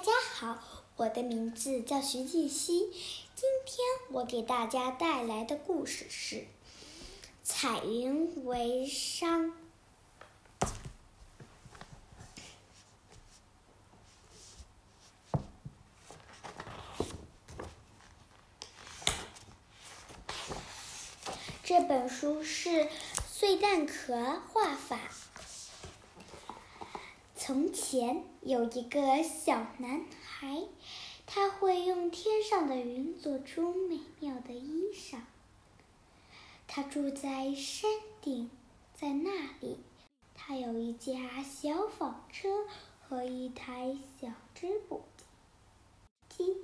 大家好，我的名字叫徐静熙。今天我给大家带来的故事是《彩云为裳》。这本书是碎蛋壳画法。从前有一个小男孩，他会用天上的云做出美妙的衣裳。他住在山顶，在那里，他有一架小纺车和一台小织布机。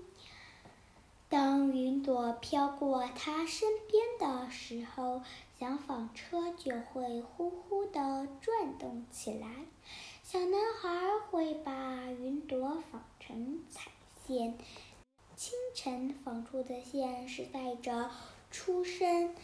当云朵飘过他身边的时候，小纺车就会呼呼地转动起来。小男孩会把云朵纺成彩线。清晨纺出的线是带着初升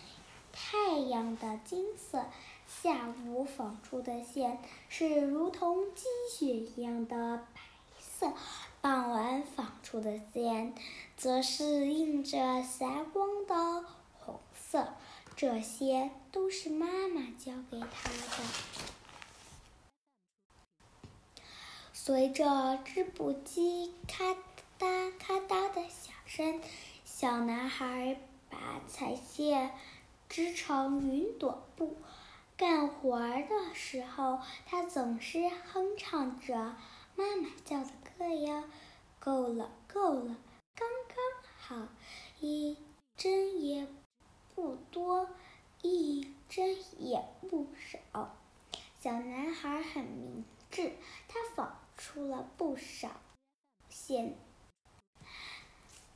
太阳的金色，下午纺出的线是如同积雪一样的白色。傍晚纺出的线，则是映着霞光的红色。这些都是妈妈教给他的。随着织布机咔嗒咔嗒的响声，小男孩把彩线织成云朵布。干活的时候，他总是哼唱着妈妈教的。歌谣，够了，够了，刚刚好，一针也不多，一针也不少。小男孩很明智，他仿出了不少线，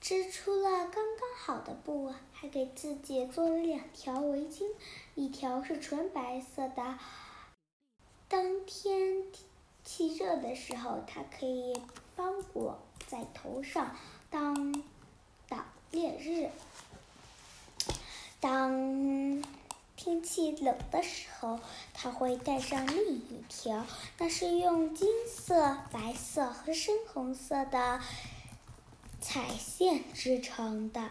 织出了刚刚好的布，还给自己做了两条围巾，一条是纯白色的。当天。气热的时候，它可以包裹在头上当挡烈日；当天气冷的时候，它会带上另一条，那是用金色、白色和深红色的彩线织成的。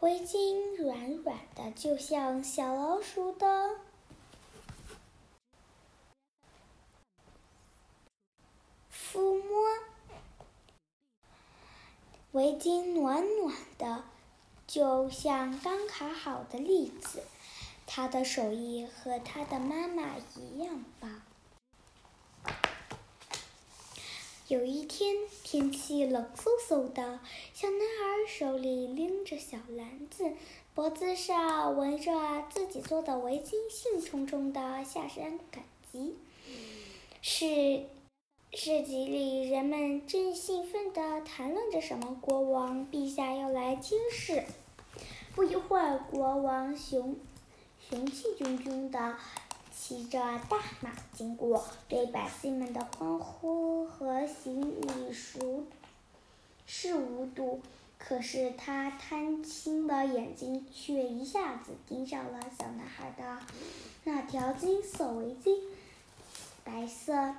围巾软软的，就像小老鼠的。抚摸围巾，暖暖的，就像刚烤好的栗子。他的手艺和他的妈妈一样棒。有一天，天气冷飕飕的，小男孩手里拎着小篮子，脖子上围着自己做的围巾，兴冲冲的下山赶集。是。市集里，人们正兴奋地谈论着什么。国王陛下要来听事。不一会儿，国王雄雄气汹汹地骑着大马经过，对百姓们的欢呼和行礼熟视无睹。可是他贪心的眼睛却一下子盯上了小男孩的那条金色围巾，白色。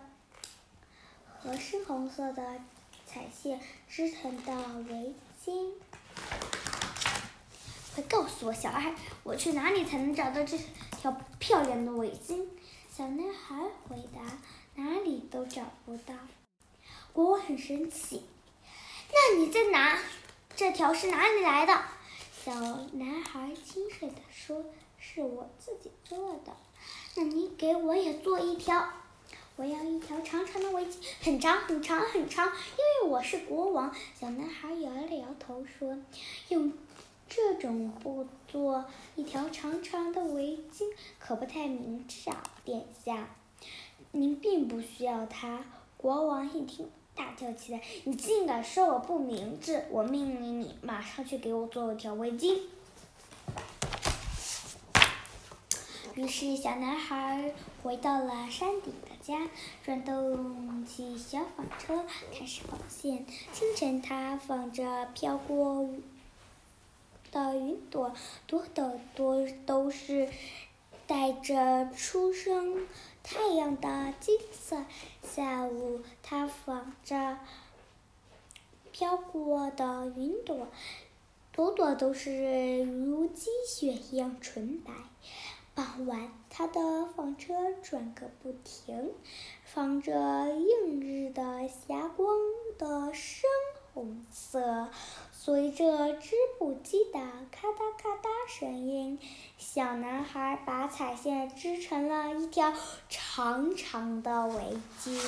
和深红色的彩线织成的围巾。快告诉我，小孩，我去哪里才能找到这条漂亮的围巾？小男孩回答：“哪里都找不到。”国王很生气：“那你在哪？这条是哪里来的？”小男孩轻声地说：“是我自己做的。”那你给我也做一条。我要一条长长的围巾，很长很长很长，因为我是国王。小男孩摇了摇头说：“用这种布做一条长长的围巾，可不太明智啊，殿下。您并不需要它。”国王一听，大叫起来：“你竟敢说我不明智！我命令你马上去给我做一条围巾！”于是，小男孩回到了山顶的家，转动起小纺车，开始纺线。清晨，他纺着飘过的云朵，朵朵朵都是带着初升太阳的金色。下午，他纺着飘过的云朵，朵朵都是如积雪一样纯白。傍晚，他的纺车转个不停，放着映日的霞光的深红色。随着织布机的咔嗒咔嗒声音，小男孩把彩线织成了一条长长的围巾。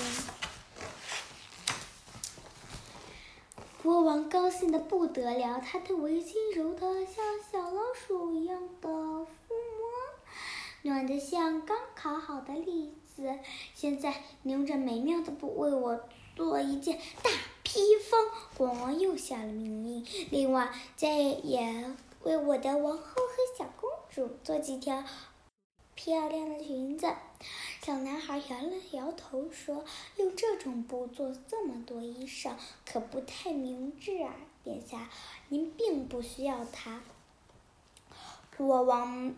国王高兴的不得了，他的围巾柔得像小老鼠一样的，暖得像刚烤好的栗子。现在，你用这美妙的布为我做一件大。披风，国王又下了命令。另外，再也为我的王后和小公主做几条漂亮的裙子。小男孩摇了摇头，说：“用这种布做这么多衣裳，可不太明智啊，殿下。您并不需要它。”国王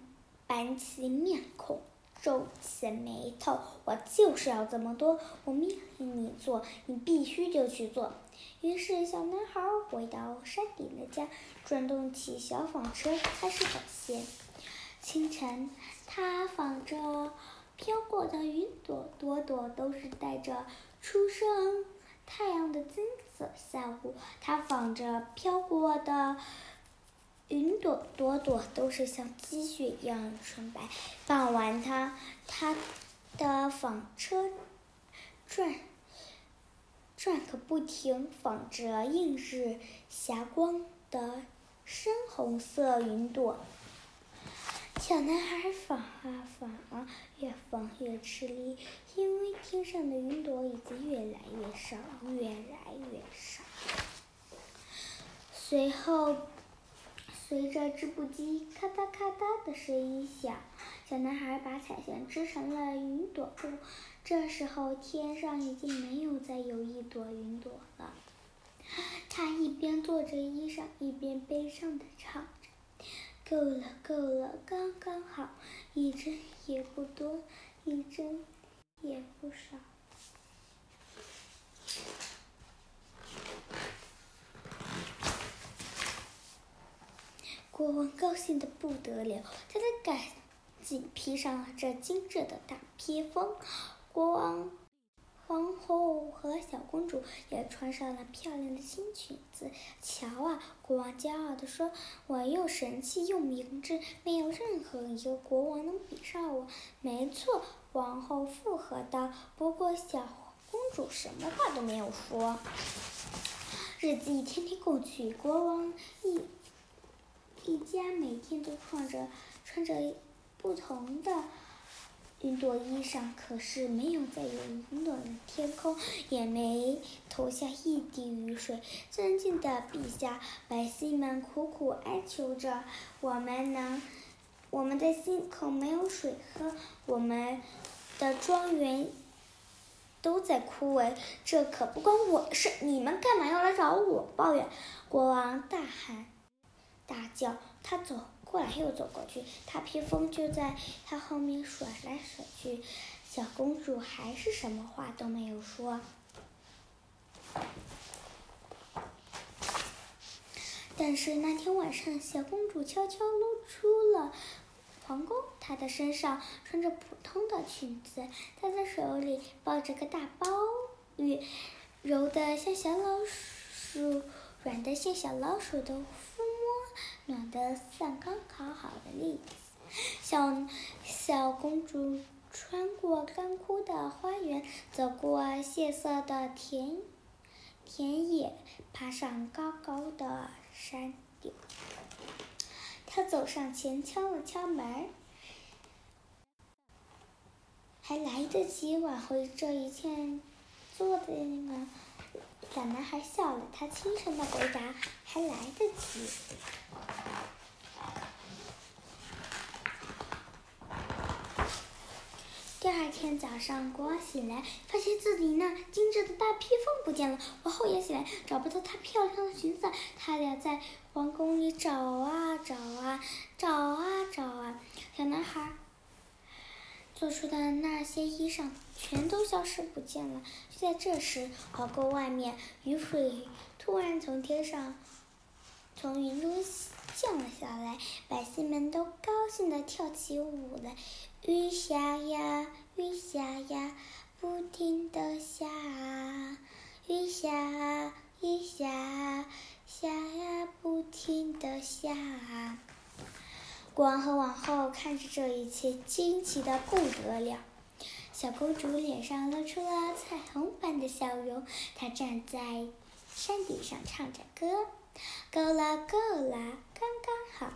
板起面孔。皱起眉头，我就是要这么多。我命令你做，你必须就去做。于是，小男孩回到山顶的家，转动起小纺车，开始纺线。清晨，他纺着飘过的云朵，朵朵都是带着初升太阳的金色。下午，他纺着飘过的。云朵朵朵都是像积雪一样纯白。傍晚，他他的纺车转转个不停，纺着映日霞光的深红色云朵。小男孩纺啊纺啊，越纺越吃力，因为天上的云朵已经越来越少，越来越少。随后。随着织布机咔嗒咔嗒的声音响，小男孩把彩线织成了云朵布。这时候，天上已经没有再有一朵云朵了。他一边做着衣裳，一边悲伤地唱着：“够了，够了，刚刚好，一针也不多，一针也不少。”国王高兴的不得了，他赶紧披上了这精致的大披风。国王、皇后和小公主也穿上了漂亮的新裙子。瞧啊，国王骄傲地说：“我又神气又明智，没有任何一个国王能比上我。”没错，皇后附和道。不过，小公主什么话都没有说。日子一天天过去，国王一。一家每天都穿着穿着不同的云朵衣裳，可是没有再有云朵的天空，也没投下一滴雨水。尊敬的陛下，百姓们苦苦哀求着，我们能，我们的心口没有水喝，我们的庄园都在枯萎，这可不关我的事，你们干嘛要来找我抱怨？国王大喊。大叫，他走过来又走过去，他披风就在他后面甩来甩去。小公主还是什么话都没有说。但是那天晚上，小公主悄悄露出了皇宫。她的身上穿着普通的裙子，她的手里抱着个大包玉，柔的像小老鼠，软的像小老鼠的。暖得像刚烤好的栗子。小小公主穿过干枯的花园，走过血色的田田野，爬上高高的山顶。她走上前，敲了敲门，还来得及挽回这一切做的吗？小男孩笑了，他轻声的回答：“还来得及。”天早上，国王醒来，发现自己那精致的大披风不见了。王后也醒来，找不到她漂亮的裙子。他俩在皇宫里找啊找啊，找啊找啊。小男孩做出的那些衣裳全都消失不见了。就在这时，壕沟外面，雨水突然从天上，从云中降了下来，百姓们都高兴地跳起舞来。雨下呀，雨下呀，不停地下，雨下，雨下，下呀，不停地下。国王和王后看着这一切，惊奇的不得了。小公主脸上露出了彩虹般的笑容，她站在山顶上唱着歌：“够了，够了，刚刚好，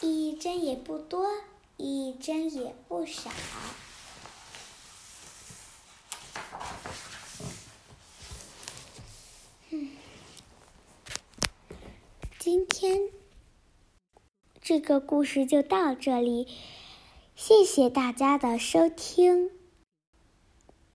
一针也不多，一针也不少。”今天这个故事就到这里，谢谢大家的收听。